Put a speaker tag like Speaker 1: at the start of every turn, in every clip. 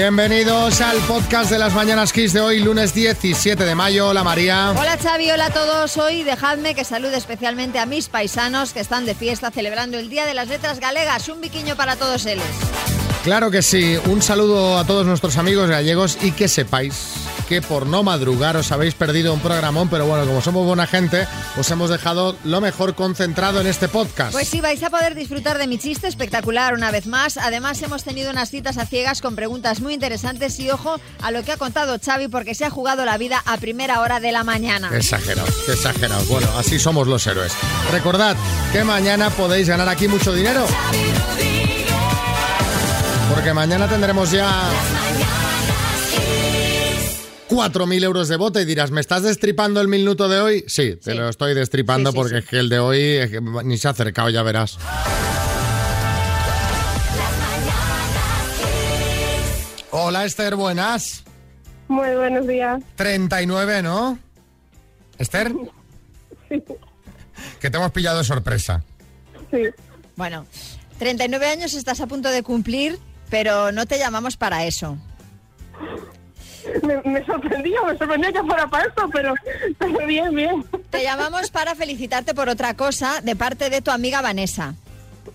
Speaker 1: Bienvenidos al podcast de las Mañanas Kiss de hoy, lunes 17 de mayo. Hola María.
Speaker 2: Hola Xavi, hola a todos. Hoy dejadme que salude especialmente a mis paisanos que están de fiesta celebrando el Día de las Letras Galegas. Un biquiño para todos ellos.
Speaker 1: Claro que sí. Un saludo a todos nuestros amigos gallegos y que sepáis que por no madrugar os habéis perdido un programón, pero bueno, como somos buena gente, os hemos dejado lo mejor concentrado en este podcast.
Speaker 2: Pues sí, vais a poder disfrutar de mi chiste espectacular una vez más. Además, hemos tenido unas citas a ciegas con preguntas muy interesantes y ojo a lo que ha contado Xavi porque se ha jugado la vida a primera hora de la mañana.
Speaker 1: Exagerado, exagerado. Bueno, así somos los héroes. Recordad que mañana podéis ganar aquí mucho dinero. Porque mañana tendremos ya 4.000 euros de bote y dirás, ¿me estás destripando el minuto de hoy? Sí, te
Speaker 2: Sí.
Speaker 1: lo estoy destripando
Speaker 2: Sí, sí,
Speaker 1: porque
Speaker 2: sí.
Speaker 1: es que el de hoy es que ni se ha acercado, ya verás. Hola Esther, buenas.
Speaker 3: Muy buenos días.
Speaker 1: 39, ¿no? Esther,
Speaker 3: Sí,
Speaker 1: que te hemos pillado de sorpresa.
Speaker 3: sí.
Speaker 2: Bueno, 39 años estás a punto de cumplir, pero no te llamamos para eso.
Speaker 3: Me, me sorprendió, me sorprendió que fuera para esto, pero, pero bien, bien.
Speaker 2: Te llamamos para felicitarte por otra cosa de parte de tu amiga Vanessa.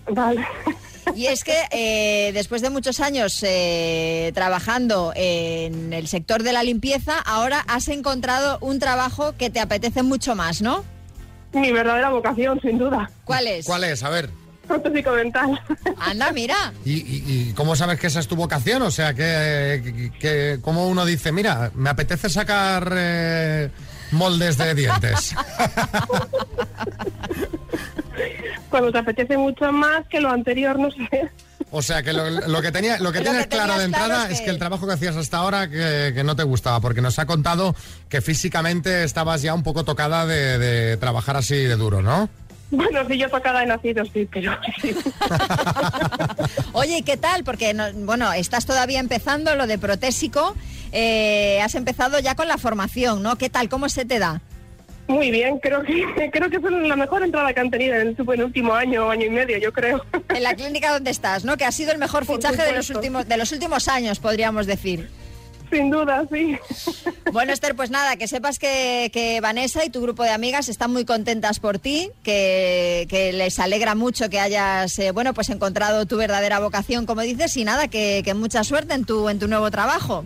Speaker 3: Vale.
Speaker 2: Y es que eh, después de muchos años eh, trabajando en el sector de la limpieza, ahora has encontrado un trabajo que te apetece mucho más, ¿no?
Speaker 3: Mi verdadera vocación, sin duda.
Speaker 2: ¿Cuál es?
Speaker 1: ¿Cuál es? A ver.
Speaker 3: Protótico mental.
Speaker 2: Anda, mira.
Speaker 1: ¿Y, y- y cómo sabes que esa es tu vocación? O sea, que, que, ¿cómo uno dice, mira, me apetece sacar eh, moldes de dientes?
Speaker 3: Cuando te apetece mucho más que lo anterior, no sé.
Speaker 1: O sea, que lo, lo que, tenía, lo que
Speaker 2: Lo
Speaker 1: tienes
Speaker 2: que
Speaker 1: claro de
Speaker 2: claro
Speaker 1: entrada
Speaker 2: es
Speaker 1: es que
Speaker 2: que-
Speaker 1: el trabajo que hacías hasta ahora que, que no te gustaba, porque nos ha contado que físicamente estabas ya un poco tocada de, de trabajar así de duro, ¿no?
Speaker 3: Bueno, si yo tocada he nacido, sí, pero sí.
Speaker 2: Oye, ¿y qué tal? Porque, no- bueno, estás todavía empezando lo de protésico. eh, has empezado ya con la formación, ¿no? ¿Qué tal? ¿Cómo se te da?
Speaker 3: Muy bien, creo que creo que es la mejor entrada que han tenido en el, el último año, año y medio, yo creo.
Speaker 2: En la clínica donde estás, ¿no? Que ha sido el mejor fichaje de los, últimos, de los últimos años, podríamos decir.
Speaker 3: Sin duda, sí.
Speaker 2: Bueno, Esther, pues nada, que sepas que, que Vanessa y tu grupo de amigas están muy contentas por ti, que, que les alegra mucho que hayas, eh, bueno, pues encontrado tu verdadera vocación, como dices, y nada, que, que mucha suerte en tu, en tu nuevo trabajo.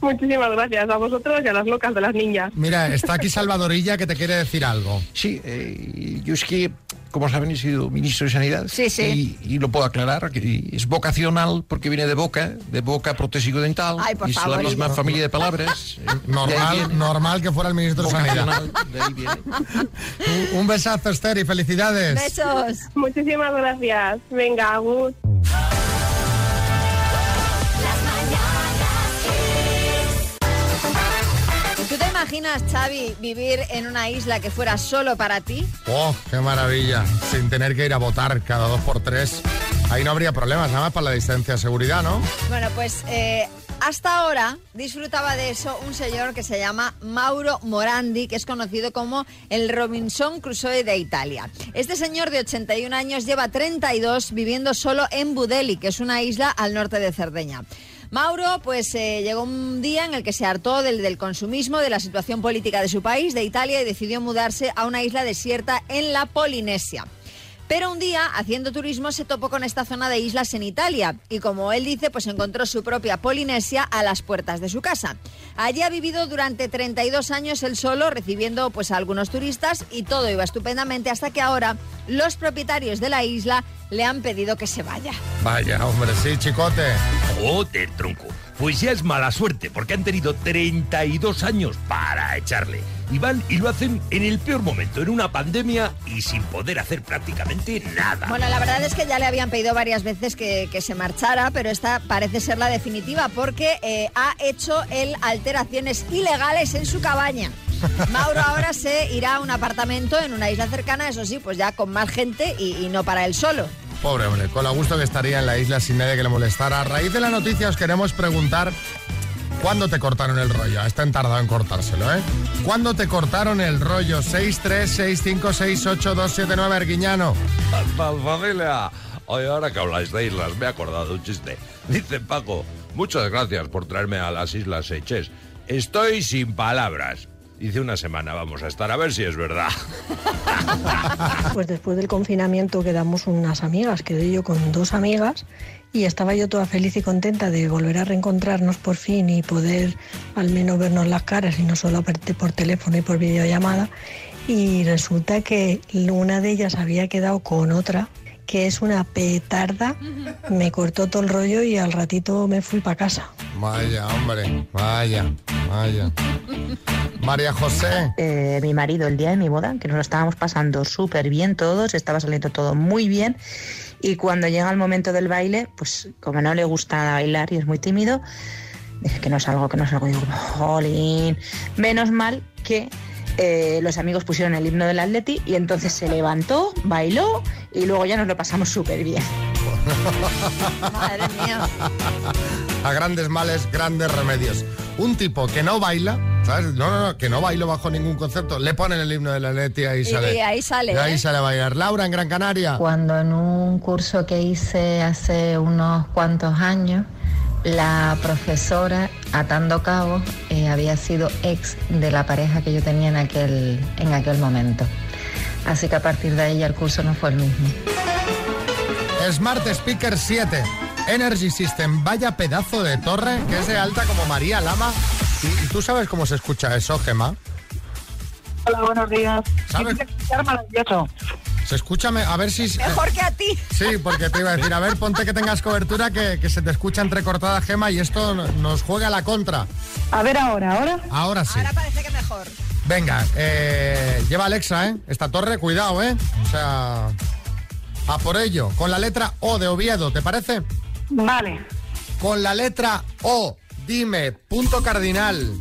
Speaker 3: Muchísimas gracias a vosotros y a las locas de las niñas.
Speaker 1: Mira, está aquí Salvadorilla que te quiere decir algo.
Speaker 4: Sí, eh, yo es que, como saben, he sido ministro de Sanidad.
Speaker 2: Sí, sí.
Speaker 4: Y, y lo puedo aclarar, que es vocacional porque viene de boca, de boca protésico dental.
Speaker 2: Ay, por
Speaker 4: y es
Speaker 2: favor,
Speaker 4: la misma familia de palabras. eh, de
Speaker 1: Normal, normal que fuera el ministro de Sanidad.
Speaker 4: Vocacional, de ahí viene.
Speaker 1: Un, un besazo, Esther, y felicidades.
Speaker 2: Besos.
Speaker 3: Muchísimas gracias. Venga, Agus.
Speaker 2: Imaginas, Xavi, vivir en una isla que fuera solo para ti?
Speaker 1: Oh, qué maravilla. Sin tener que ir a votar cada dos por tres. Ahí no habría problemas, nada más para la distancia de seguridad, ¿no?
Speaker 2: Bueno, pues eh, hasta ahora disfrutaba de eso un señor que se llama Mauro Morandi, que es conocido como el Robinson Crusoe de Italia. Este señor de 81 años lleva 32 viviendo solo en Budeli, que es una isla al norte de Cerdeña. Mauro, pues eh, llegó un día en el que se hartó del, del consumismo, de la situación política de su país, de Italia, y decidió mudarse a una isla desierta en la Polinesia. Pero un día, haciendo turismo, se topó con esta zona de islas en Italia y, como él dice, pues encontró su propia Polinesia a las puertas de su casa. Allí ha vivido durante 32 años él solo, recibiendo pues a algunos turistas y todo iba estupendamente hasta que ahora los propietarios de la isla le han pedido que se vaya.
Speaker 1: Vaya, hombre, sí, chicote.
Speaker 5: Joder, tronco. Pues ya es mala suerte, porque han tenido 32 años para echarle. Y van y lo hacen en el peor momento, en una pandemia y sin poder hacer prácticamente nada.
Speaker 2: Bueno, la verdad es que ya le habían pedido varias veces que, que se marchara, pero esta parece ser la definitiva porque eh, ha hecho él alteraciones ilegales en su cabaña. Mauro ahora se irá a un apartamento en una isla cercana, eso sí, pues ya con más gente y, y no para él solo.
Speaker 1: Pobre hombre, con lo gusto que estaría en la isla sin nadie que le molestara. A raíz de la noticia os queremos preguntar ¿Cuándo te cortaron el rollo? Están tardado en cortárselo, ¿eh? ¿Cuándo te cortaron el rollo? 636568279 Arguiñano.
Speaker 5: Familia. Oye, ahora que habláis de islas, me he acordado de un chiste. Dice Paco, Muchas gracias por traerme a las Islas Seychelles. Estoy sin palabras. Dice una semana vamos a estar a ver si es verdad.
Speaker 6: Pues después del confinamiento quedamos unas amigas, quedé yo con dos amigas y estaba yo toda feliz y contenta de volver a reencontrarnos por fin y poder al menos vernos las caras y no solo por teléfono y por videollamada. Y resulta que una de ellas había quedado con otra que es una petarda, me cortó todo el rollo y al ratito me fui para casa.
Speaker 1: Vaya, hombre, vaya, vaya. María José.
Speaker 7: Eh, mi marido el día de mi boda, que nos lo estábamos pasando súper bien todos, estaba saliendo todo muy bien. Y cuando llega el momento del baile, pues como no le gusta bailar y es muy tímido, dice que no salgo, que no salgo. Y digo, jolín. Menos mal que eh, los amigos pusieron el himno del Atleti y entonces se levantó, bailó y luego ya nos lo pasamos súper bien.
Speaker 2: Madre mía.
Speaker 1: A grandes males, grandes remedios. Un tipo que no baila, ¿sabes? No, no, no, que no bailo bajo ningún concepto. Le ponen el himno de la Leti y ahí
Speaker 2: Y
Speaker 1: sale.
Speaker 2: ahí sale,
Speaker 1: Y ahí
Speaker 2: ¿eh?
Speaker 1: sale a bailar. Laura, en Gran Canaria.
Speaker 8: Cuando en un curso que hice hace unos cuantos años, la profesora, atando cabos, eh, había sido ex de la pareja que yo tenía en aquel, en aquel momento. Así que a partir de ahí ya el curso no fue el mismo.
Speaker 1: Smart Speaker 7. Energy System. Vaya pedazo de torre que es de alta como María Lama. ¿Y, tú sabes cómo se escucha eso, Gema?
Speaker 9: Hola, buenos días.
Speaker 1: Se escucha, me- a ver si...
Speaker 2: Mejor que a ti.
Speaker 1: Sí, porque te iba a decir, a ver, ponte que tengas cobertura, que, que se te escucha entrecortada, Gema, y esto nos juega a la contra.
Speaker 9: A ver ahora, ahora.
Speaker 1: Ahora sí.
Speaker 2: Ahora parece que mejor.
Speaker 1: Venga, eh, lleva Alexa, ¿eh? Esta torre, cuidado, ¿eh? O sea, a por ello. Con la letra O de Oviedo, ¿te parece?
Speaker 9: Vale.
Speaker 1: Con la letra O, dime, punto cardinal,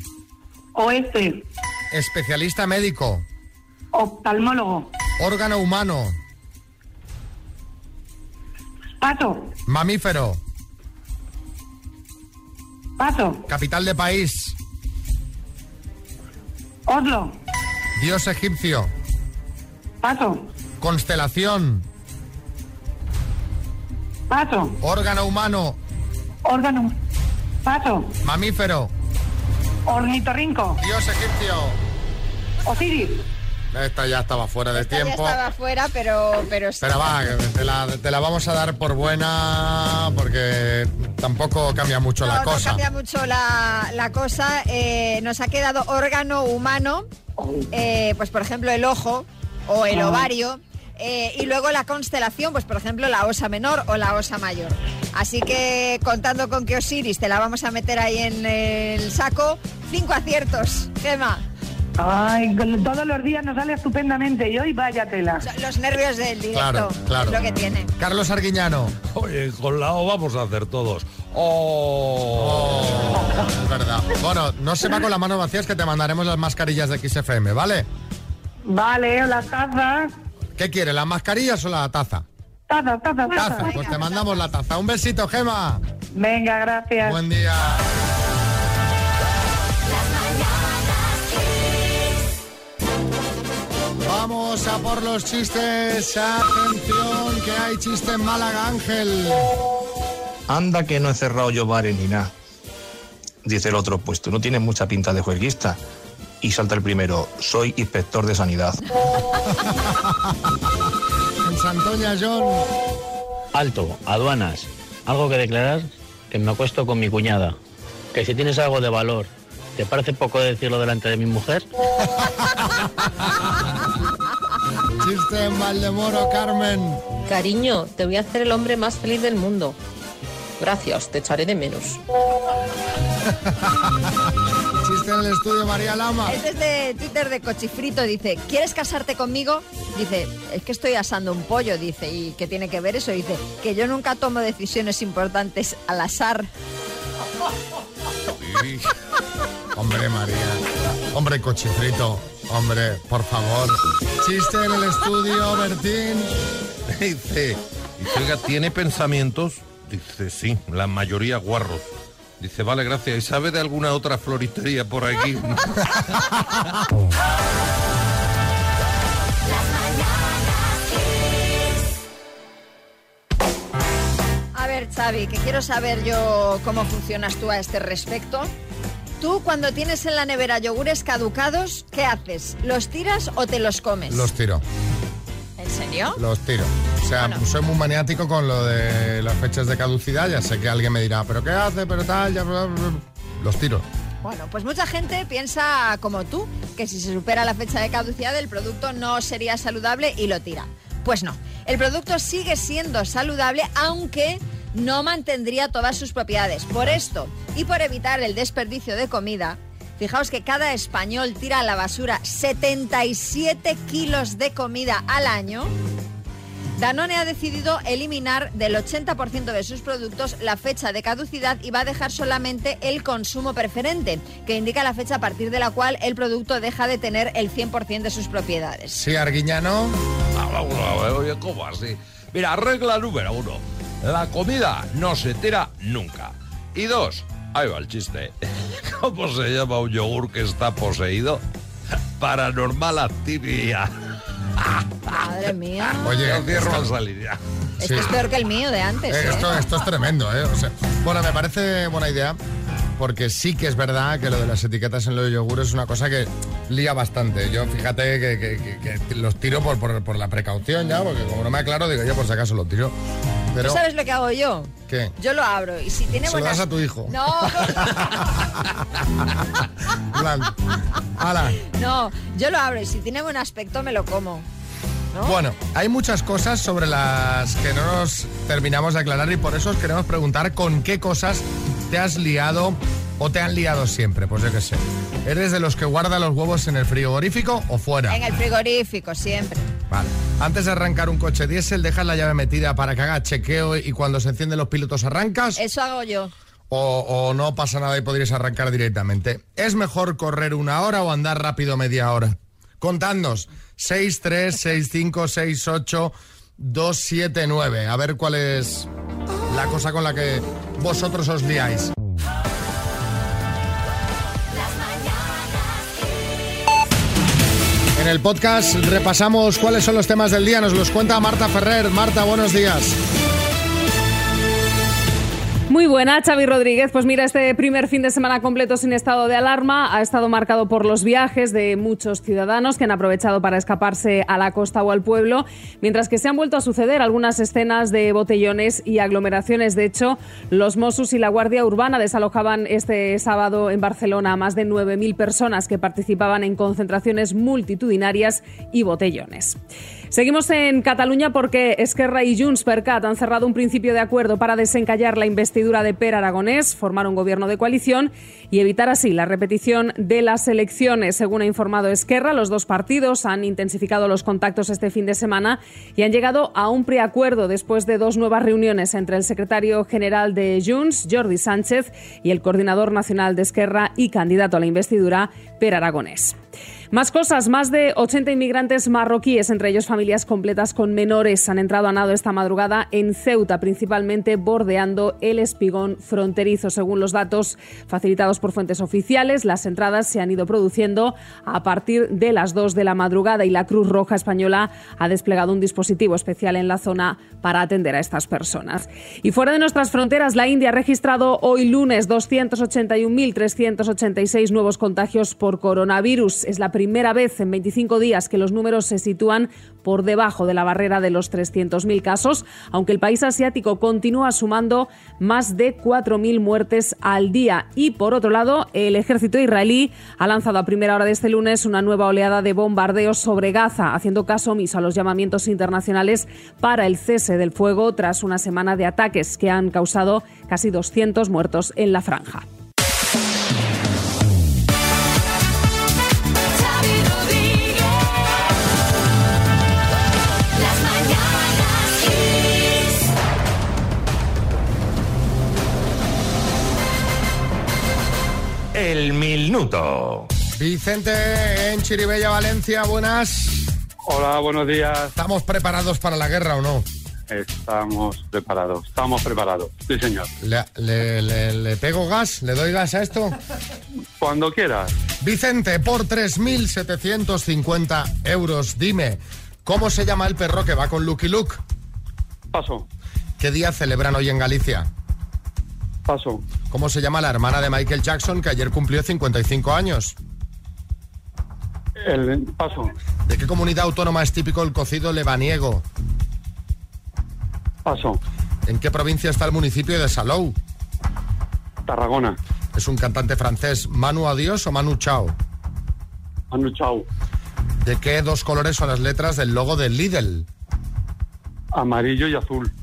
Speaker 9: Oeste.
Speaker 1: Especialista médico,
Speaker 9: Oftalmólogo.
Speaker 1: órgano humano,
Speaker 9: Paso.
Speaker 1: mamífero,
Speaker 9: Paso.
Speaker 1: capital de país,
Speaker 9: Oslo.
Speaker 1: dios egipcio,
Speaker 9: Paso.
Speaker 1: constelación,
Speaker 9: Paso.
Speaker 1: órgano humano,
Speaker 9: Órgano. Paso.
Speaker 1: mamífero,
Speaker 9: Ornitorrinco.
Speaker 1: dios egipcio.
Speaker 9: Osiris.
Speaker 1: Esta ya estaba fuera de
Speaker 2: Esta ya
Speaker 1: tiempo.
Speaker 2: estaba fuera, pero, pero sí.
Speaker 1: Pero va, te la, te la vamos a dar por buena porque tampoco cambia mucho
Speaker 2: no,
Speaker 1: la
Speaker 2: no
Speaker 1: cosa.
Speaker 2: cambia mucho la, la cosa. Eh, nos ha quedado órgano humano, eh, pues por ejemplo el ojo o el
Speaker 9: Ah.
Speaker 2: ovario. eh, y luego la constelación, pues por ejemplo la osa menor o la osa mayor. Así que contando con que Osiris te la vamos a meter ahí en el saco, cinco aciertos, Gema.
Speaker 9: Ay, todos los días nos sale estupendamente y hoy vaya tela.
Speaker 2: Los nervios del directo
Speaker 1: Claro, claro.
Speaker 2: es lo que tiene.
Speaker 1: Carlos Arguiñano.
Speaker 5: Oye, con la O vamos a hacer todos. Oh.
Speaker 1: Oh, es verdad. Bueno, no se va con la mano vacía, es que te mandaremos las mascarillas de XFM, ¿vale?
Speaker 9: Vale, las tazas.
Speaker 1: ¿Qué quiere, las mascarillas o la taza?
Speaker 9: Taza, taza, taza.
Speaker 1: Taza, pues te mandamos la taza. Un besito, Gema.
Speaker 9: Venga, gracias.
Speaker 1: Buen día. Vamos a por los chistes. Atención, que hay chiste en Málaga, Ángel.
Speaker 10: Anda que no he cerrado yo bares ni nada. Dice el otro, pues tú no tienes mucha pinta de juerguista. Y salta el primero, soy inspector de sanidad.
Speaker 1: Santoña, John.
Speaker 11: Alto, aduanas. ¿Algo que declarar? Que me acuesto con mi cuñada. Que si tienes algo de valor, ¿te parece poco decirlo delante de mi mujer?
Speaker 1: Chiste en Valdemoro, Carmen.
Speaker 12: Cariño, te voy a hacer el hombre más feliz del mundo. Gracias, te echaré de menos.
Speaker 1: En el estudio, María Lama.
Speaker 2: Es desde Twitter de Cochifrito, dice, ¿quieres casarte conmigo? Dice, es que estoy asando un pollo, dice, ¿y qué tiene que ver eso? Dice, que yo nunca tomo decisiones importantes al azar.
Speaker 1: Sí. Hombre, María. Hombre, cochifrito. Hombre, por favor. Chiste en el estudio, Bertín.
Speaker 4: Dice, dice, oiga, ¿tiene pensamientos? Dice, sí, la mayoría guarros. Dice, vale, gracias. ¿Y sabe de alguna otra floristería por aquí?
Speaker 2: A ver, Xavi. Que quiero saber yo cómo funcionas tú a este respecto. Tú cuando tienes en la nevera yogures caducados, ¿qué haces? ¿Los tiras o te los comes?
Speaker 1: Los tiro,
Speaker 2: ¿En serio?
Speaker 1: los tiro. O sea, soy muy maniático con lo de las fechas de caducidad. Ya sé que alguien me dirá, ¿pero qué hace? ¿Pero tal? Ya, bla, bla, bla". Los tiro.
Speaker 2: Bueno, pues mucha gente piensa como tú, que si se supera la fecha de caducidad el producto no sería saludable y lo tira. Pues no, el producto sigue siendo saludable aunque no mantendría todas sus propiedades. Por esto y por evitar el desperdicio de comida, fijaos que cada español tira a la basura 77 kilos de comida al año. Danone ha decidido eliminar del 80% de sus productos la fecha de caducidad y va a dejar solamente el consumo preferente, que indica la fecha a partir de la cual el producto deja de tener el 100% de sus propiedades.
Speaker 1: Sí, Arguiñano.
Speaker 5: Ah, ¿cómo así? Mira, regla número uno. La comida no se tira nunca. Y dos, ahí va el chiste. ¿Cómo se llama un yogur que está poseído? Paranormal actividad.
Speaker 2: Madre mía.
Speaker 1: Oye,
Speaker 5: Yo cierro
Speaker 1: esto-
Speaker 5: la salida.
Speaker 2: Esto es peor que el mío de antes.
Speaker 1: Eh,
Speaker 2: ¿eh?
Speaker 1: esto, esto es tremendo, ¿eh? O sea, bueno, me parece buena idea porque sí que es verdad que lo de las etiquetas en los yogures es una cosa que lía bastante. Yo fíjate que, que- que- que los tiro por, por- por la precaución ya, porque como no me aclaro, digo yo por si acaso lo tiro. Pero,
Speaker 2: ¿Tú sabes lo que hago yo?
Speaker 1: ¿qué?
Speaker 2: Yo lo abro y si tiene
Speaker 1: Se lo das a tu hijo.
Speaker 2: No, no, yo lo abro y si tiene buen aspecto me lo como. ¿no?
Speaker 1: Bueno, hay muchas cosas sobre las que no nos terminamos de aclarar y por eso os queremos preguntar con qué cosas te has liado o te han liado siempre. Pues yo qué sé. ¿Eres de los que guarda los huevos en el frigorífico o fuera?
Speaker 2: En el frigorífico, siempre.
Speaker 1: Vale. Antes de arrancar un coche diésel, dejas la llave metida para que haga chequeo y cuando se encienden los pilotos arrancas
Speaker 2: Eso hago yo.
Speaker 1: o, o no pasa nada y podrías arrancar directamente. ¿Es mejor correr una hora o andar rápido media hora? Contadnos. 6, 3, 6, 5, 6, 8, 2, 7, 9. A ver cuál es la cosa con la que vosotros os liáis. El podcast repasamos cuáles son los temas del día. Nos los cuenta Marta Ferrer. Marta, buenos días.
Speaker 13: Muy buena, Xavi Rodríguez. Pues mira, este primer fin de semana completo sin estado de alarma ha estado marcado por los viajes de muchos ciudadanos que han aprovechado para escaparse a la costa o al pueblo, mientras que se han vuelto a suceder algunas escenas de botellones y aglomeraciones. De hecho, los Mossos y la Guardia Urbana desalojaban este sábado en Barcelona a más de 9.000 personas que participaban en concentraciones multitudinarias y botellones. Seguimos en Cataluña porque Esquerra y Junts per Cat han cerrado un principio de acuerdo para desencallar la investidura de Per Aragonés, formar un gobierno de coalición y evitar así la repetición de las elecciones. Según ha informado Esquerra, los dos partidos han intensificado los contactos este fin de semana y han llegado a un preacuerdo después de dos nuevas reuniones entre el secretario general de Junts, Jordi Sánchez, y el coordinador nacional de Esquerra y candidato a la investidura, Per Aragonés. Más cosas, más de 80 inmigrantes marroquíes, entre ellos familias completas con menores, han entrado a nado esta madrugada en Ceuta, principalmente bordeando el espigón fronterizo. Según los datos facilitados por fuentes oficiales, las entradas se han ido produciendo a partir de las 2 de la madrugada y la Cruz Roja Española ha desplegado un dispositivo especial en la zona para atender a estas personas. Y fuera de nuestras fronteras, la India ha registrado hoy lunes 281.386 nuevos contagios por coronavirus. Es la primera vez en 25 días que los números se sitúan por debajo de la barrera de los 300.000 casos, aunque el país asiático continúa sumando más de 4.000 muertes al día. Y por otro lado, el ejército israelí ha lanzado a primera hora de este lunes una nueva oleada de bombardeos sobre Gaza, haciendo caso omiso a los llamamientos internacionales para el cese del fuego tras una semana de ataques que han causado casi 200 muertos en la franja.
Speaker 5: El minuto.
Speaker 1: Vicente en Chiribella, Valencia, buenas.
Speaker 14: Hola, buenos días.
Speaker 1: ¿Estamos preparados para la guerra o no?
Speaker 14: Estamos preparados, estamos preparados. Sí, señor.
Speaker 1: ¿Le, le- le- le pego gas? ¿Le doy gas a esto?
Speaker 14: Cuando quieras.
Speaker 1: Vicente, por 3.750 euros, dime, ¿cómo se llama el perro que va con Lucky Luke?
Speaker 14: Paso.
Speaker 1: ¿Qué día celebran hoy en Galicia?
Speaker 14: Paso.
Speaker 1: ¿Cómo se llama la hermana de Michael Jackson que ayer cumplió 55 años?
Speaker 14: El paso.
Speaker 1: ¿De qué comunidad autónoma es típico el cocido lebaniego?
Speaker 14: Paso.
Speaker 1: ¿En qué provincia está el municipio de Salou?
Speaker 14: Tarragona.
Speaker 1: ¿Es un cantante francés Manu Adiós o Manu Chao?
Speaker 14: Manu Chao.
Speaker 1: ¿De qué dos colores son las letras del logo del Lidl?
Speaker 14: Amarillo y azul.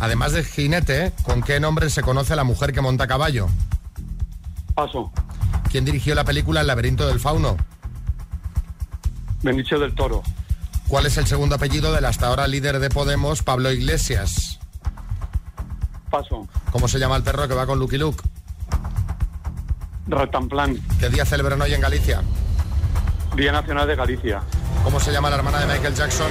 Speaker 1: Además de jinete, ¿con qué nombre se conoce a la mujer que monta a caballo?
Speaker 14: Paso.
Speaker 1: ¿Quién dirigió la película El laberinto del fauno?
Speaker 14: Benicio del Toro.
Speaker 1: ¿Cuál es el segundo apellido del hasta ahora líder de Podemos, Pablo Iglesias?
Speaker 14: Paso.
Speaker 1: ¿Cómo se llama el perro que va con Lucky Luke?
Speaker 14: Ratanplan.
Speaker 1: ¿Qué día celebran hoy en Galicia?
Speaker 14: Día Nacional de Galicia.
Speaker 1: ¿Cómo se llama la hermana de Michael Jackson?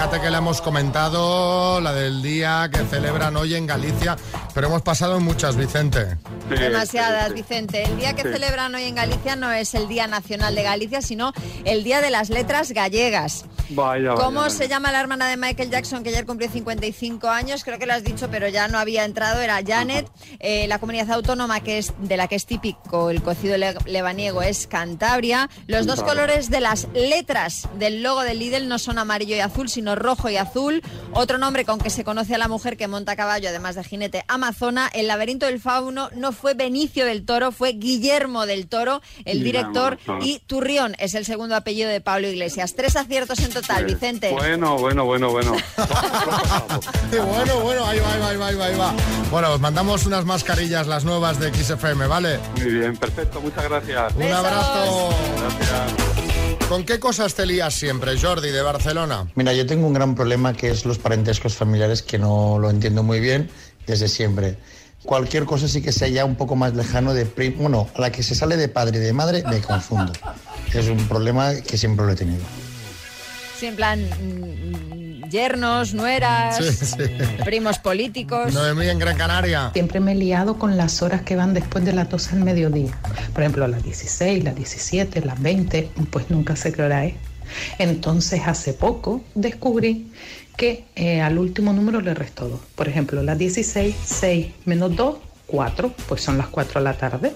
Speaker 1: Fíjate que le hemos comentado la del día que celebran hoy en Galicia, pero hemos pasado muchas, Vicente.
Speaker 2: Demasiadas, Vicente. El día que celebran hoy en Galicia no es el Día Nacional de Galicia, sino el Día de las Letras Gallegas.
Speaker 14: Vaya, vaya,
Speaker 2: ¿Cómo
Speaker 14: vaya.
Speaker 2: se llama la hermana de Michael Jackson que ayer cumplió 55 años? Creo que lo has dicho, pero ya no había entrado. Era Janet. Eh, la comunidad autónoma que es de la que es típico el cocido le- lebaniego es Cantabria. Los dos
Speaker 15: Vale.
Speaker 2: colores de las letras del logo del Lidl no son amarillo y azul, sino rojo y azul. Otro nombre con que se conoce a la mujer que monta a caballo, además de jinete, Amazona. El laberinto del fauno no fue Benicio del Toro, fue Guillermo del Toro, el director. Y Turrión es el segundo apellido de Pablo Iglesias. Tres aciertos en total,
Speaker 14: Pues,
Speaker 2: Vicente.
Speaker 14: Bueno, bueno, bueno, bueno.
Speaker 1: bueno, bueno, ahí va, ahí va, ahí va, ahí va, ahí va. Bueno, os mandamos unas mascarillas, las nuevas de XFM, ¿vale?
Speaker 14: Muy bien, perfecto. Muchas gracias.
Speaker 1: Un abrazo.
Speaker 14: Gracias.
Speaker 1: ¿Con qué cosas te lías siempre, Jordi, de Barcelona?
Speaker 16: Mira, yo tengo un gran problema que es los parentescos familiares que no lo entiendo muy bien desde siempre. Cualquier cosa sí que sea ya un poco más lejano de primo, bueno, a la que se sale de padre y de madre me confundo. Es un problema que siempre lo he tenido.
Speaker 2: Sí, en plan, mm, yernos, nueras,
Speaker 1: Sí, sí.
Speaker 2: primos políticos.
Speaker 1: Noemí en Gran Canaria.
Speaker 17: Siempre me he liado con las horas que van después de las 12 al mediodía. Por ejemplo, las 16, las 17, las 20, pues nunca sé qué hora es. Entonces, hace poco descubrí que eh, al último número le resto 2. Por ejemplo, las 16, 6 menos 2, 4, pues son las 4 de la tarde.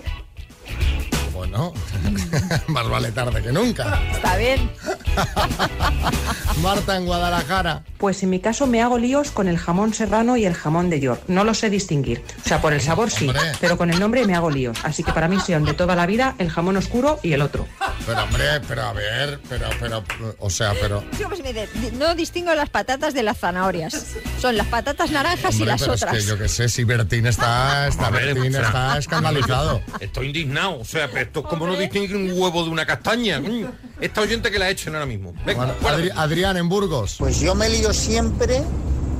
Speaker 1: Bueno, más vale tarde que nunca.
Speaker 2: Está bien.
Speaker 1: Marta en Guadalajara.
Speaker 18: Pues en mi caso me hago líos con el jamón serrano y el jamón de York. No lo sé distinguir. O sea, por el sabor sí, pero con el nombre me hago líos. Así que para mí son de toda la vida el jamón oscuro y el otro.
Speaker 1: Pero hombre, pero a ver, pero, pero, o sea, pero...
Speaker 2: Yo, pues, me dice, no distingo las patatas de las zanahorias. Son las patatas naranjas y las
Speaker 1: pero
Speaker 2: otras.
Speaker 1: es que yo que sé, si Bertín está, está, Bertín
Speaker 4: o sea,
Speaker 1: está escandalizado.
Speaker 4: Estoy indignado. O sea, pero esto es como no distingue un huevo de una castaña. coño. Esta oyente que la echen ahora mismo. Venga.
Speaker 1: Adri- Adrián en Burgos.
Speaker 19: Pues yo me lío siempre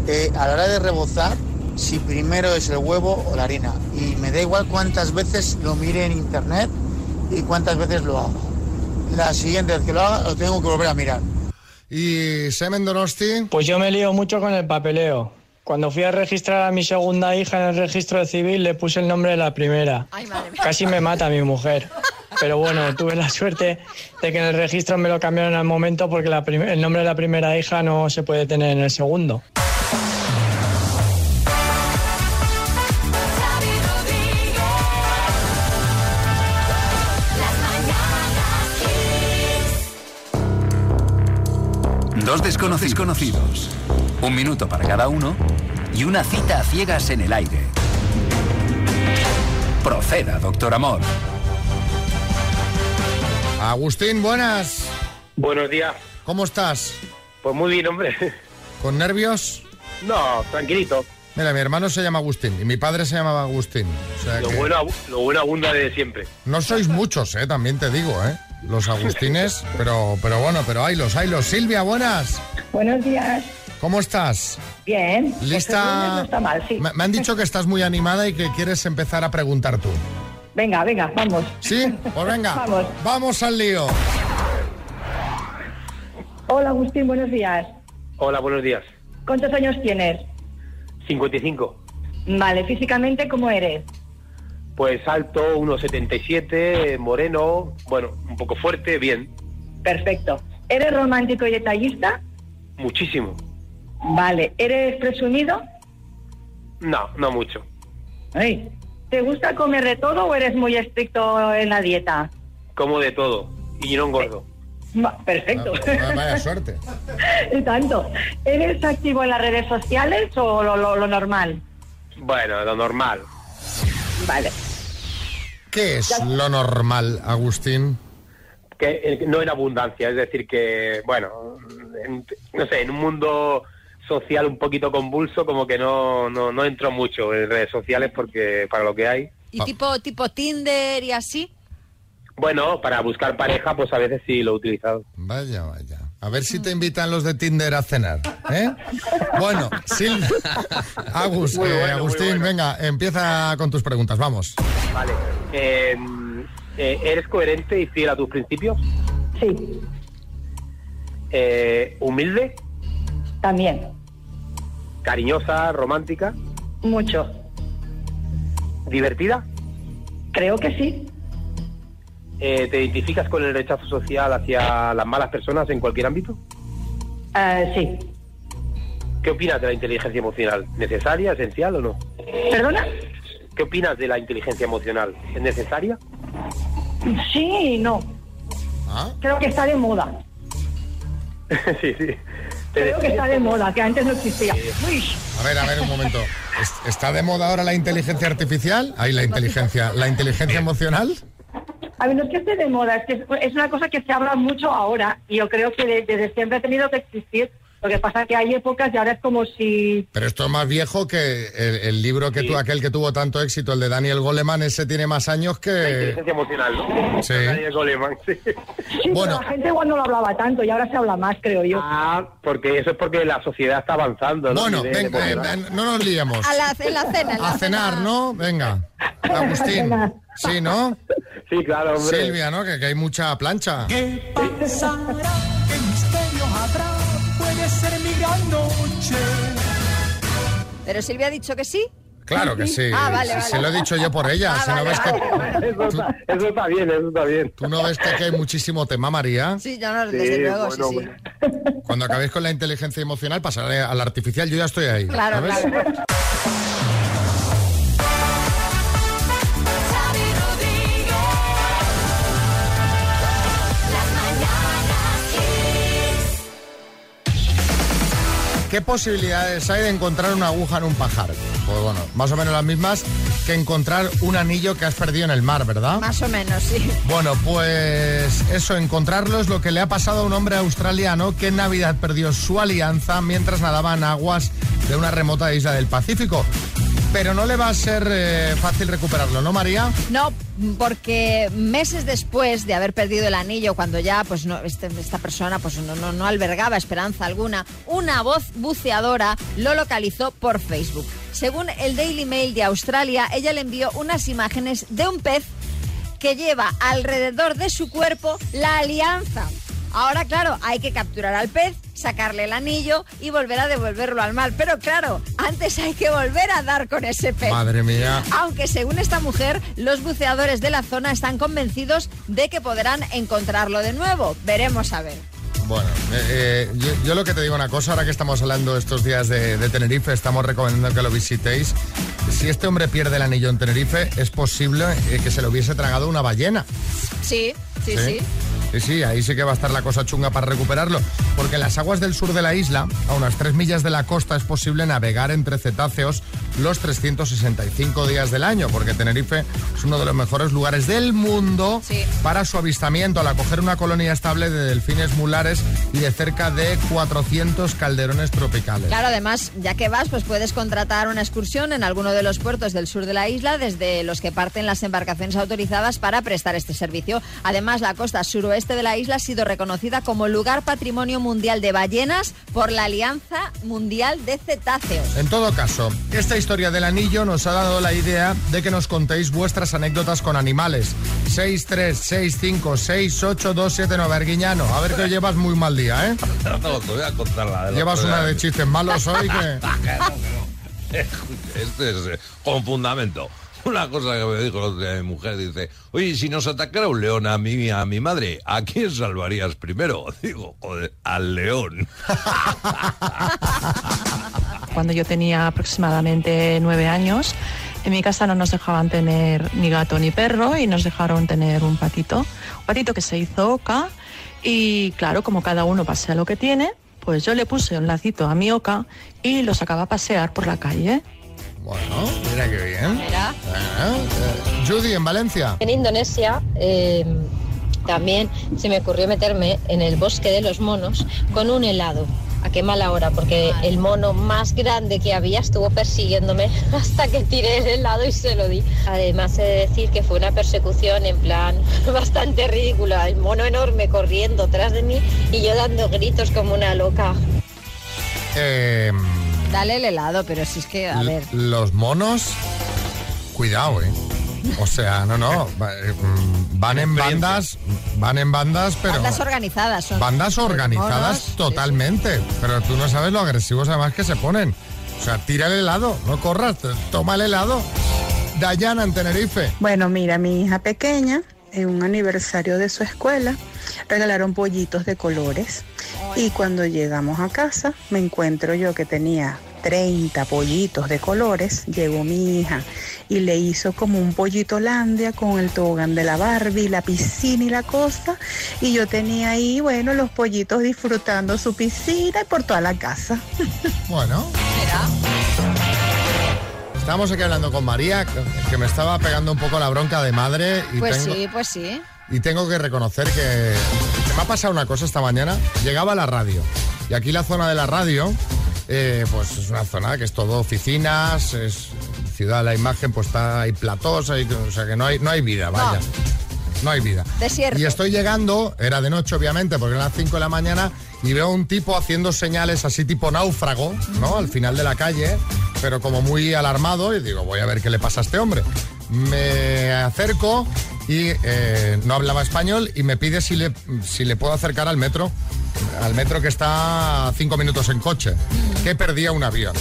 Speaker 19: eh, a la hora de rebozar si primero es el huevo o la harina. Y me da igual cuántas veces lo mire en internet y cuántas veces lo hago. La siguiente vez que lo haga lo tengo que volver a mirar.
Speaker 1: ¿Y Semen Donosti?
Speaker 20: Pues yo me lío mucho con el papeleo. Cuando fui a registrar a mi segunda hija en el registro civil le puse el nombre de la primera. Casi me mata mi mujer. Pero bueno, tuve la suerte de que en el registro me lo cambiaron al momento porque la el nombre de la primera hija no se puede tener en el segundo.
Speaker 21: Dos desconocidos conocidos. Un minuto para cada uno y una cita a ciegas en el aire. Proceda, doctor Amor.
Speaker 1: Agustín, buenas.
Speaker 22: Buenos días.
Speaker 1: ¿Cómo estás?
Speaker 22: Pues muy bien, hombre.
Speaker 1: ¿Con nervios?
Speaker 22: No, tranquilito.
Speaker 1: Mira, mi hermano se llama Agustín y mi padre se llamaba Agustín. O sea
Speaker 22: Lo
Speaker 1: que
Speaker 22: bueno, lo bueno abunda de siempre.
Speaker 1: no sois muchos, eh, también te digo, eh. Los Agustines, pero, pero bueno, pero haylos, haylos. Silvia, buenas.
Speaker 9: Buenos días.
Speaker 1: ¿Cómo estás?
Speaker 9: Bien. Pues
Speaker 1: ¿Lista?
Speaker 9: No está mal, sí.
Speaker 1: Me, me han dicho que estás muy animada y que quieres empezar a preguntar tú.
Speaker 9: Venga, venga, vamos.
Speaker 1: ¿Sí? Pues venga.
Speaker 9: Vamos.
Speaker 1: Vamos al lío.
Speaker 9: Hola, Agustín, buenos días.
Speaker 22: Hola, buenos días.
Speaker 9: ¿Cuántos años tienes?
Speaker 22: 55.
Speaker 9: Vale, físicamente, ¿cómo eres?
Speaker 22: Pues alto, 1,77, moreno, bueno, un poco fuerte, bien.
Speaker 9: Perfecto. ¿Eres romántico y detallista?
Speaker 22: Muchísimo.
Speaker 9: Vale. ¿Eres presumido?
Speaker 22: No, no mucho.
Speaker 9: Ay, ¿Te gusta comer de todo o eres muy estricto en la dieta?
Speaker 22: Como de todo. Y no engordo.
Speaker 9: Va, Perfecto.
Speaker 1: Ah, Vaya suerte.
Speaker 9: y tanto. ¿Eres activo en las redes sociales o lo, lo- lo normal?
Speaker 22: Bueno, lo normal.
Speaker 9: Vale.
Speaker 1: ¿Qué es lo normal, Agustín?
Speaker 22: Que eh, no en abundancia, es decir, que, bueno, en- no sé, en un mundo social un poquito convulso, como que no, no, no entro mucho en redes sociales porque para lo que hay.
Speaker 2: Y tipo, tipo Tinder y así.
Speaker 22: Bueno, para buscar pareja, pues a veces sí lo he utilizado.
Speaker 1: Vaya, vaya. A ver si te invitan los de Tinder a cenar. ¿eh? Bueno, Sil... Agus, eh, Agustín,
Speaker 22: bueno.
Speaker 1: venga, empieza con tus preguntas, vamos.
Speaker 22: Vale. Eh, eh, ¿Eres coherente y fiel a tus principios?
Speaker 9: Sí.
Speaker 22: Eh, ¿Humilde?
Speaker 9: También.
Speaker 22: ¿Cariñosa? ¿Romántica?
Speaker 9: Mucho.
Speaker 22: ¿Divertida?
Speaker 9: Creo que sí.
Speaker 22: Eh, ¿Te identificas con el rechazo social hacia las malas personas en cualquier ámbito?
Speaker 9: Eh, sí.
Speaker 22: ¿Qué opinas de la inteligencia emocional? ¿Necesaria, esencial o no?
Speaker 9: ¿Perdona?
Speaker 22: ¿Qué opinas de la inteligencia emocional? ¿Es necesaria?
Speaker 9: Sí y no.
Speaker 1: ¿Ah?
Speaker 9: Creo que está de moda.
Speaker 22: sí, sí.
Speaker 9: Creo que está de moda, que antes no existía. Uy.
Speaker 1: A ver, a ver, un momento. ¿Es- ¿Está de moda ahora la inteligencia artificial? Ahí la inteligencia. ¿La inteligencia emocional?
Speaker 9: A ver, no es que esté de moda, es que es- una cosa que se habla mucho ahora y yo creo que de- desde siempre ha tenido que existir. Lo que pasa es que hay épocas y ahora es como si...
Speaker 1: Pero esto es más viejo que el, el libro que tú, aquel que tuvo tanto éxito, el de Daniel Goleman, ese tiene más años
Speaker 22: La
Speaker 1: que...
Speaker 22: inteligencia emocional, ¿no?
Speaker 1: Sí.
Speaker 22: Daniel Goleman, sí.
Speaker 9: Sí,
Speaker 1: Bueno.
Speaker 9: pero la gente igual no lo hablaba tanto y ahora se habla más, creo yo.
Speaker 22: Ah, porque eso es porque la sociedad está avanzando, ¿no?
Speaker 1: Bueno,
Speaker 22: A nivel
Speaker 1: ven, ven,
Speaker 22: emocional.
Speaker 1: ven, no nos liemos.
Speaker 2: A la, en la cena. en la
Speaker 1: A cenar,
Speaker 2: cena.
Speaker 1: ¿no? Venga. Agustín. Sí, ¿no?
Speaker 22: Sí, claro, hombre.
Speaker 1: Silvia, ¿no? Que, que hay mucha plancha.
Speaker 23: ¿Qué pasará?
Speaker 2: Pero Silvia ha dicho que sí.
Speaker 1: Claro que sí.
Speaker 2: Ah, vale.
Speaker 1: Se lo he dicho yo por ella.
Speaker 2: Ah,
Speaker 1: si no
Speaker 2: vale,
Speaker 1: ves que,
Speaker 22: Eso está, eso está bien, eso está bien.
Speaker 1: ¿Tú no ves que aquí hay muchísimo tema, María?
Speaker 2: Sí, yo no, desde luego,
Speaker 22: bueno,
Speaker 2: sí, sí.
Speaker 1: Cuando acabéis con la inteligencia emocional, pasaré a la artificial. Yo ya estoy ahí.
Speaker 2: Claro,
Speaker 1: ¿sabes?
Speaker 2: claro.
Speaker 1: ¿Qué posibilidades hay de encontrar una aguja en un pajar? Pues bueno, más o menos las mismas que encontrar un anillo que has perdido en el mar, ¿verdad?
Speaker 2: Más o menos, sí.
Speaker 1: Bueno, pues eso, encontrarlo es lo que le ha pasado a un hombre australiano que en Navidad perdió su alianza mientras nadaba en aguas de una remota isla del Pacífico. Pero no le va a ser eh, fácil recuperarlo, ¿no, María?
Speaker 2: No, porque meses después de haber perdido el anillo, cuando ya pues no, este- esta persona pues no, no, no albergaba esperanza alguna, una voz buceadora lo localizó por Facebook. Según el Daily Mail de Australia, ella le envió unas imágenes de un pez que lleva alrededor de su cuerpo la alianza. Ahora, claro, hay que capturar al pez, sacarle el anillo y volver a devolverlo al mar. Pero claro, antes hay que volver a dar con ese pez.
Speaker 1: Madre mía.
Speaker 2: Aunque según esta mujer, los buceadores de la zona están convencidos de que podrán encontrarlo de nuevo. Veremos a ver.
Speaker 1: Bueno, eh, eh, yo, yo lo que te digo una cosa, ahora que estamos hablando estos días de, de Tenerife, estamos recomendando que lo visitéis. Si este hombre pierde el anillo en Tenerife, es posible eh, que se lo hubiese tragado una ballena.
Speaker 2: Sí, sí, sí.
Speaker 1: Sí, sí, ahí sí que va a estar la cosa chunga para recuperarlo. Porque en las aguas del sur de la isla, a unas tres millas de la costa, es posible navegar entre cetáceos los 365 días del año. Porque Tenerife es uno de los mejores lugares del mundo para su avistamiento al acoger una colonia estable de delfines mulares y de cerca de 400 calderones tropicales.
Speaker 2: Claro, además, ya que vas, pues puedes contratar una excursión en alguno de los puertos del sur de la isla, desde los que parten las embarcaciones autorizadas para prestar este servicio. Además, la costa suroeste de la isla ha sido reconocida como lugar patrimonio mundial de ballenas por la Alianza Mundial de Cetáceos.
Speaker 1: En todo caso, esta historia del anillo nos ha dado la idea de que nos contéis vuestras anécdotas con animales. 636568279 Arguiñano, a ver que llevas muy mal día, ¿eh?
Speaker 4: No, te voy a contar la del
Speaker 1: Llevas una de chistes malos hoy que...
Speaker 4: Este es eh, con fundamento. Una cosa que me dijo mi mujer, dice, oye, si nos atacara un león a mí a mi madre, ¿a quién salvarías primero? Digo, al león.
Speaker 15: Cuando yo tenía aproximadamente nueve años,
Speaker 24: En mi casa no nos dejaban tener ni gato ni perro y nos dejaron tener un patito. Un patito que se hizo oca y claro, como cada uno pasea lo que tiene, pues yo le puse un lacito a mi oca y lo sacaba a pasear por la calle.
Speaker 1: Bueno, mira qué bien. Ah, eh, Judy, en Valencia.
Speaker 15: En Indonesia eh, también se me ocurrió meterme en el bosque de los monos con un helado. A qué mala hora, porque el mono más grande que había estuvo persiguiéndome hasta que tiré el helado y se lo di. Además, he de decir que fue una persecución en plan bastante ridícula. El mono enorme corriendo tras de mí y yo dando gritos como una loca.
Speaker 1: Eh,
Speaker 2: Dale el helado, pero si es que, a ver.
Speaker 1: los monos, cuidado, ¿eh? O sea, no, no, eh, mm, van en bandas, van en bandas, pero
Speaker 2: Bandas organizadas son.
Speaker 1: bandas organizadas
Speaker 2: Monos,
Speaker 1: totalmente, pero tú no sabes lo agresivos además que se ponen. O sea, tira el helado, no corras, toma el helado. Dayana en Tenerife.
Speaker 25: Bueno, mira, mi hija pequeña, en un aniversario de su escuela, regalaron pollitos de colores. Y cuando llegamos a casa, me encuentro yo que tenía 30 pollitos de colores. Llegó mi hija y le hizo como un pollito landia con el tobogán de la Barbie, la piscina y la cosa. Y yo tenía ahí, bueno, los pollitos disfrutando su piscina y por toda la casa.
Speaker 1: Bueno. Estábamos aquí hablando con María, que- me estaba pegando un poco la bronca de madre y
Speaker 2: Pues
Speaker 1: tengo,
Speaker 2: sí, pues sí.
Speaker 1: y tengo que reconocer que me ha pasado una cosa esta mañana. Llegaba a la radio y aquí la zona de la radio, eh, pues es una zona que es todo oficinas, es ciudad de la imagen, pues está hay platós, hay- o sea que no hay, no hay vida, vaya. No hay vida.
Speaker 2: Desierto.
Speaker 1: Y estoy llegando, era de noche obviamente, porque eran las 5 de la mañana, y veo un tipo haciendo señales así tipo náufrago, ¿no? Al final de la calle, pero como muy alarmado, y digo, voy a ver qué le pasa a este hombre. Me acerco y eh, no hablaba español y me pide si le, si le puedo acercar al metro, al metro que está a cinco minutos en coche, que perdía un avión.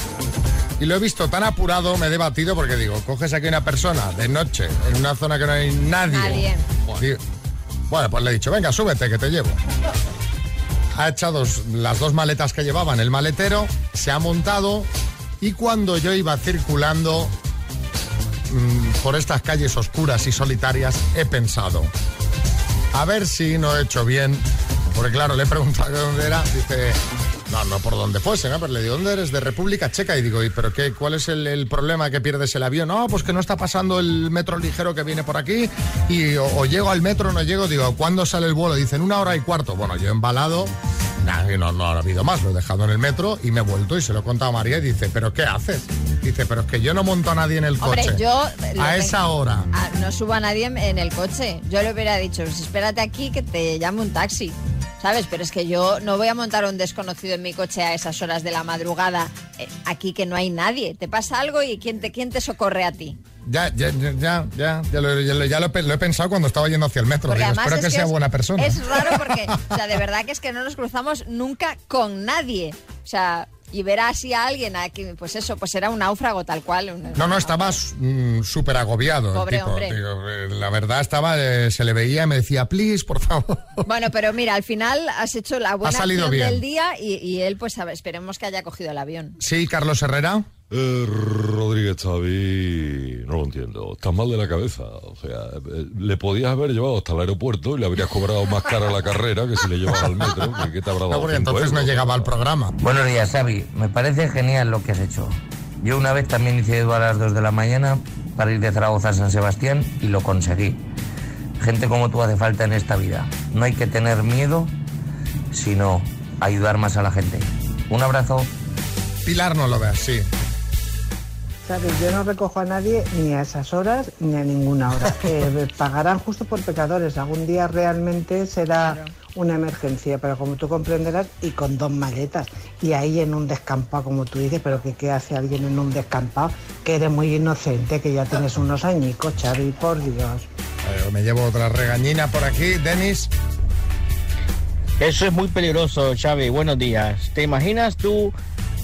Speaker 1: Y lo he visto tan apurado, me he debatido porque digo, coges aquí una persona de noche en una zona que no hay nadie.
Speaker 2: Nadie.
Speaker 1: Digo, Bueno, pues le he dicho, venga, súbete, que te llevo. Ha echado las dos maletas que llevaba en el maletero, se ha montado y cuando yo iba circulando por estas calles oscuras y solitarias, he pensado, a ver si no he hecho bien, porque claro, le he preguntado de dónde era, dice, no, no por dónde fuese, ¿no? pero le digo, ¿dónde eres? De República Checa. Y digo, ¿y pero qué, cuál es el, problema que pierdes el avión? No, pues que no está pasando el metro ligero que viene por aquí y o, llego al metro no llego. Digo, ¿cuándo sale el vuelo? Dicen, una hora y cuarto. Bueno, yo embalado, no, no ha habido más, lo he dejado en el metro y me he vuelto y se lo he contado a María y dice, ¿pero qué haces? Dice, pero es que yo no monto a nadie en el
Speaker 2: Hombre,
Speaker 1: coche.
Speaker 2: yo...
Speaker 1: A esa hora.
Speaker 2: Ah, no suba a nadie en- en el coche. Yo le hubiera dicho, pues espérate aquí que te llame un taxi. ¿Sabes? Pero es que yo no voy a montar a un desconocido en mi coche a esas horas de la madrugada, eh, aquí que no hay nadie. Te pasa algo y ¿quién te, quién te socorre a ti?
Speaker 1: Ya, ya, ya, ya, ya, ya lo, ya lo- ya lo he pe- lo he pensado cuando estaba yendo hacia el metro. Digo, espero
Speaker 2: es
Speaker 1: que, sea
Speaker 2: es-
Speaker 1: buena persona.
Speaker 2: Es raro porque, o sea, de verdad que es que no nos cruzamos nunca con nadie. O sea, y ver así a alguien, aquí, pues eso, pues era un náufrago tal cual. un-
Speaker 1: No, no, estaba mm, súper agobiado.
Speaker 2: Pobre
Speaker 1: tipo,
Speaker 2: hombre.
Speaker 1: eh, la verdad estaba, eh, se le veía y me decía, please, por favor.
Speaker 2: Bueno, pero mira, al final has hecho la buena
Speaker 1: salido
Speaker 2: acción
Speaker 1: bien.
Speaker 2: del día y, y él, pues a ver, esperemos que haya cogido el avión.
Speaker 1: Sí, Carlos Herrera.
Speaker 4: Eh, Rodríguez Xavi, no lo entiendo. Estás mal de la cabeza. O sea, eh, le podías haber llevado hasta el aeropuerto y le habrías cobrado más cara la carrera que si le llevas al metro. que- ¿Qué te habrá dado?
Speaker 1: No, porque entonces no llegaba al programa.
Speaker 26: Buenos días, Xavi. Me parece genial lo que has hecho. Yo una vez también hice Edu a las 2 de la mañana para ir de Zaragoza a San Sebastián y lo conseguí. Gente como tú hace falta en esta vida. No hay que tener miedo, sino ayudar más a la gente. Un abrazo.
Speaker 1: Pilar no lo ve así.
Speaker 27: ¿Sabes? Yo no recojo a nadie ni a esas horas ni a ninguna hora. Eh, pagarán justo por pecadores. Algún día realmente será una emergencia, pero como tú comprenderás, y con dos maletas. Y ahí en un descampado, como tú dices, pero que qué hace alguien en un descampado, que eres muy inocente, que ya tienes unos añicos, Xavi, por Dios.
Speaker 1: Eh, me llevo otra regañina por aquí. Denis.
Speaker 28: Eso es muy peligroso, Xavi. Buenos días. ¿Te imaginas tú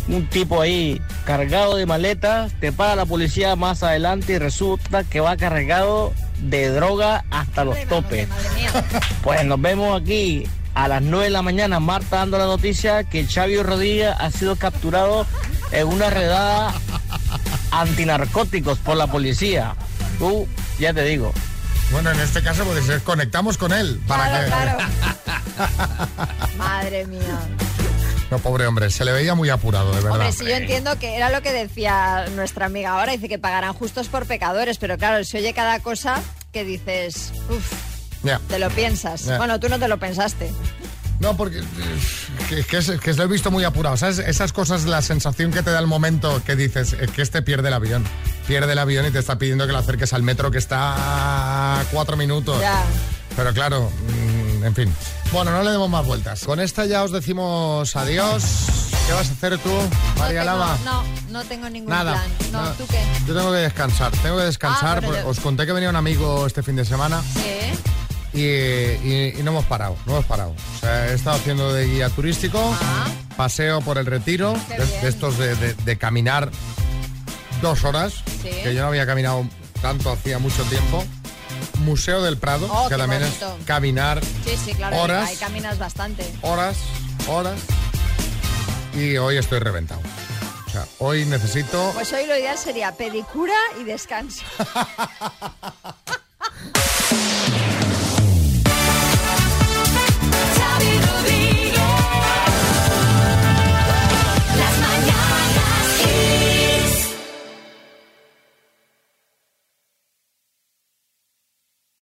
Speaker 28: un tipo ahí cargado de maletas, te para la policía más adelante y resulta que va cargado de droga hasta los topes? Pues nos vemos aquí a las 9 de la mañana, Marta dando la noticia que Xavi Rodríguez ha sido capturado en una redada antinarcóticos por la policía. Tú, ya te digo.
Speaker 1: Bueno, en este caso puede ser, conectamos con él. Para
Speaker 2: Claro,
Speaker 1: que...
Speaker 2: claro. Madre mía.
Speaker 1: No, pobre hombre, se le veía muy apurado, de verdad.
Speaker 2: Hombre, sí, yo entiendo que era lo que decía nuestra amiga ahora, dice que pagarán justos por pecadores, pero claro, se oye cada cosa que dices, uff,
Speaker 1: Ya.
Speaker 2: te lo piensas. Bueno, tú no te lo pensaste.
Speaker 1: No, porque eh, que, que es- que lo he visto muy apurado. ¿Sabes? Esas cosas, la sensación que te da el momento que dices es que este pierde el avión. Pierde el avión y te está pidiendo que lo acerques al metro que está a cuatro minutos.
Speaker 2: Ya.
Speaker 1: Pero claro, en fin. Bueno, no le demos más vueltas. Con esta ya os decimos adiós. ¿Qué vas a hacer tú, María
Speaker 2: no, tengo,
Speaker 1: Lama?
Speaker 2: no, no tengo ningún
Speaker 1: Nada,
Speaker 2: plan. No,
Speaker 1: nada.
Speaker 2: ¿tú qué?
Speaker 1: Yo tengo que descansar, tengo que descansar.
Speaker 2: Ah, bueno,
Speaker 1: porque
Speaker 2: yo-
Speaker 1: Os conté que venía un amigo este fin de semana
Speaker 2: Sí.
Speaker 1: y, y- y no hemos parado, no hemos parado. O sea, he estado haciendo de guía turístico, paseo por el retiro,
Speaker 2: Ah.
Speaker 1: De, estos de, de- de caminar dos horas,
Speaker 2: Sí.
Speaker 1: que yo no había caminado tanto hacía mucho tiempo. Museo del Prado,
Speaker 2: oh,
Speaker 1: que también es caminar horas.
Speaker 2: Caminas bastante.
Speaker 1: Horas, horas. Y hoy estoy reventado. O sea, hoy necesito...
Speaker 2: Pues hoy lo ideal sería pedicura y descanso.